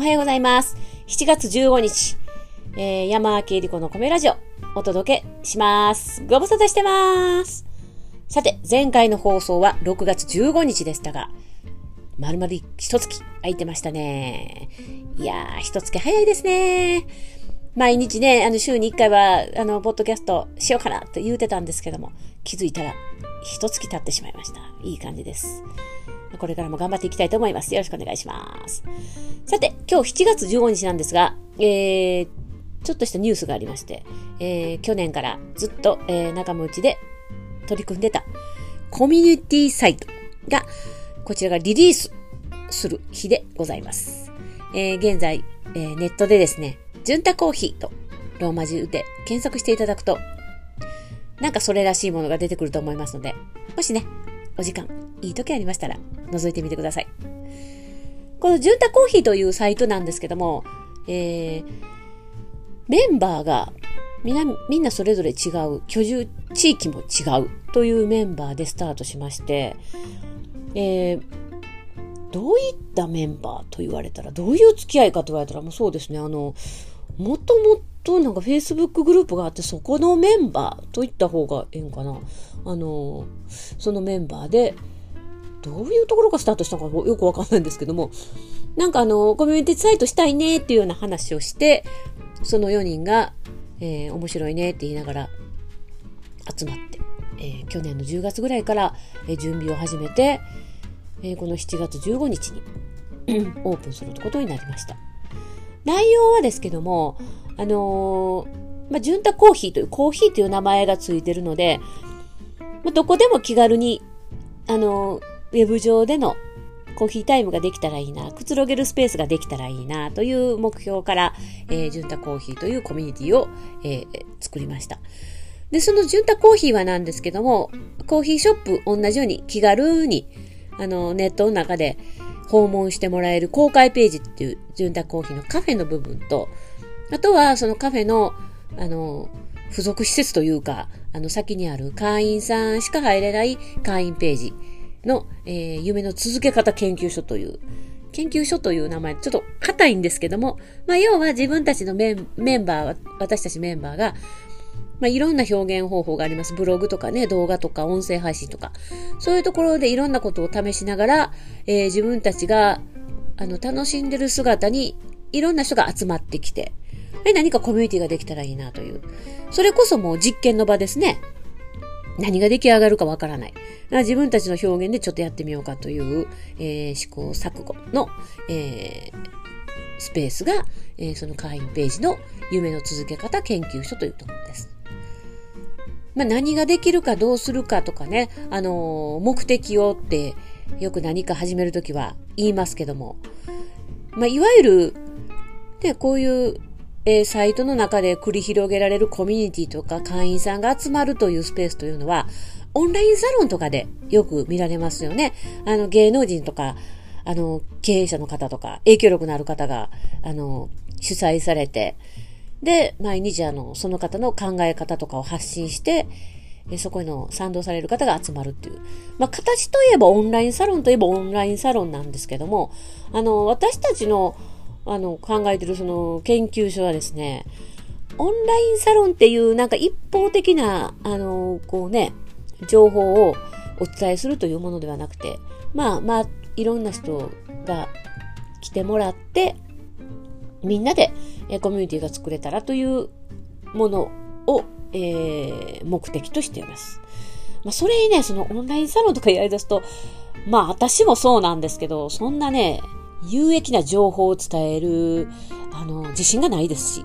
おはようございます。7月15日、えー、山明恵里子の米ラジオ、お届けします。ご無沙汰してます。さて、前回の放送は6月15日でしたが、まるまる一月空いてましたね。いやー、一月早いですね。毎日ね、あの、週に1回は、あの、ポッドキャストしようかなと言うてたんですけども、気づいたら、一月経ってしまいました。いい感じです。これからも頑張っていきたいと思います。よろしくお願いします。さて、今日7月15日なんですが、えー、ちょっとしたニュースがありまして、えー、去年からずっと、えー、仲間内で取り組んでたコミュニティサイトが、こちらがリリースする日でございます。えー、現在、えー、ネットでですね、ジュンタコーヒーとローマ字で検索していただくと、なんかそれらしいものが出てくると思いますので、もしね、お時間、いい時ありましたら、覗いてみてください。このジュンタコーヒーというサイトなんですけども、えー、メンバーがみんな、みんなそれぞれ違う、居住地域も違うというメンバーでスタートしまして、えー、どういったメンバーと言われたら、どういう付き合いかと言われたら、もうそうですね、あの、もともとなんか Facebook グループがあって、そこのメンバーといった方がええんかな。あの、そのメンバーで、どういうところがスタートしたのかよくわかんないんですけども、なんかあの、コミュニティサイトしたいねっていうような話をして、その4人が、えー、面白いねって言いながら集まって、えー、去年の10月ぐらいから、えー、準備を始めて、え、この7月15日にオープンすることになりました。内容はですけども、あのー、まあ、ジュンタコーヒーというコーヒーという名前がついてるので、まあ、どこでも気軽に、あのー、ウェブ上でのコーヒータイムができたらいいな、くつろげるスペースができたらいいな、という目標から、えー、ジュンタコーヒーというコミュニティを、えー、作りました。で、そのジュンタコーヒーはなんですけども、コーヒーショップ同じように気軽に、あの、ネットの中で訪問してもらえる公開ページっていうジュンタコーヒーのカフェの部分と、あとはそのカフェの、あの、付属施設というか、あの先にある会員さんしか入れない会員ページの、えー、夢の続け方研究所という、研究所という名前、ちょっと硬いんですけども、まあ、要は自分たちのメンメンバーは、私たちメンバーが、まあ、いろんな表現方法があります。ブログとかね、動画とか音声配信とか。そういうところでいろんなことを試しながら、えー、自分たちが、あの、楽しんでる姿に、いろんな人が集まってきて、何かコミュニティができたらいいなという。それこそもう実験の場ですね。何が出来上がるかわからない。自分たちの表現でちょっとやってみようかという、えー、試行錯誤の、えー、スペースが、えー、その会員ページの夢の続け方研究所というところです。まあ、何ができるかどうするかとかね、あのー、目的をってよく何か始めるときは言いますけども、まあ、いわゆる、で、こういうえー、サイトの中で繰り広げられるコミュニティとか会員さんが集まるというスペースというのは、オンラインサロンとかでよく見られますよね。あの、芸能人とか、あの、経営者の方とか、影響力のある方が、あの、主催されて、で、毎日あの、その方の考え方とかを発信して、そこへの賛同される方が集まるっていう。まあ、形といえばオンラインサロンといえばオンラインサロンなんですけども、あの、私たちのあの、考えてるその研究所はですね、オンラインサロンっていうなんか一方的な、あの、こうね、情報をお伝えするというものではなくて、まあまあ、いろんな人が来てもらって、みんなでコミュニティが作れたらというものを、えー、目的としています。まあ、それにね、そのオンラインサロンとかやり出すと、まあ私もそうなんですけど、そんなね、有益な情報を伝える、あの、自信がないですし。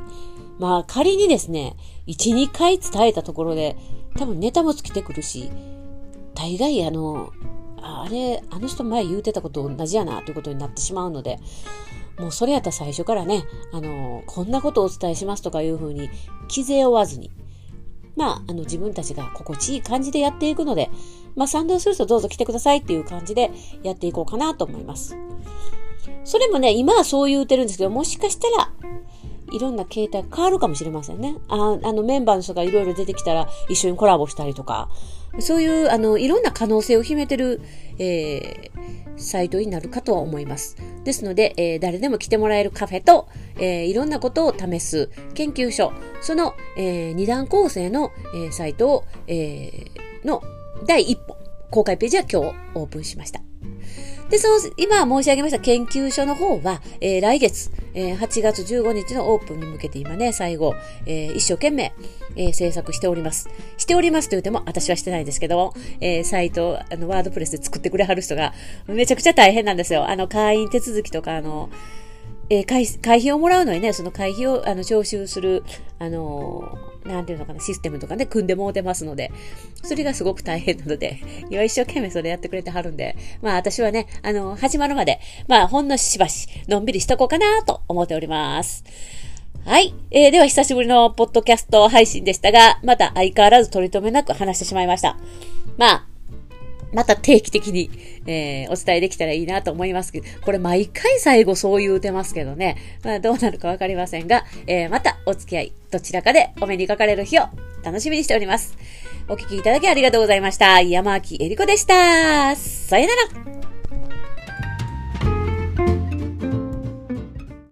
まあ仮にですね、1、2回伝えたところで、多分ネタも尽きてくるし、大概あの、あれ、あの人前言うてたこと同じやなということになってしまうので、もうそれやったら最初からね、あの、こんなことをお伝えしますとかいうふうに、気勢を負わずに、まあ、あの、自分たちが心地いい感じでやっていくので、まあ、賛同する人どうぞ来てくださいっていう感じでやっていこうかなと思います。それもね、今はそう言うてるんですけど、もしかしたら、いろんな形態変わるかもしれませんね。ああのメンバーの人がいろいろ出てきたら一緒にコラボしたりとか、そういう、あの、いろんな可能性を秘めてる、えー、サイトになるかとは思います。ですので、えー、誰でも来てもらえるカフェと、えー、いろんなことを試す研究所、その、えー、二段構成の、えー、サイトを、えー、の第一歩、公開ページは今日オープンしました。で、その、今申し上げました研究所の方は、えー、来月、えー、8月15日のオープンに向けて今ね、最後、えー、一生懸命、えー、制作しております。しておりますと言うても、私はしてないですけど、えー、サイト、あの、ワードプレスで作ってくれはる人が、めちゃくちゃ大変なんですよ。あの、会員手続きとか、あの、えー、会会費をもらうのにね、その会費をあの徴収する、あのー、なんていうのかな、システムとかね、組んでもうてますので、それがすごく大変なので、今一生懸命それやってくれてはるんで、まあ私はね、あのー、始まるまで、まあほんのしばし、のんびりしとこうかなと思っております。はい。えー、では久しぶりのポッドキャスト配信でしたが、また相変わらず取り留めなく話してしまいました。まあ、また定期的に、えー、お伝えできたらいいなと思いますけど、これ毎回最後そう言うてますけどね。まあどうなるかわかりませんが、えー、またお付き合い、どちらかでお目にかかれる日を楽しみにしております。お聴きいただきありがとうございました。山脇えりこでした。さよなら。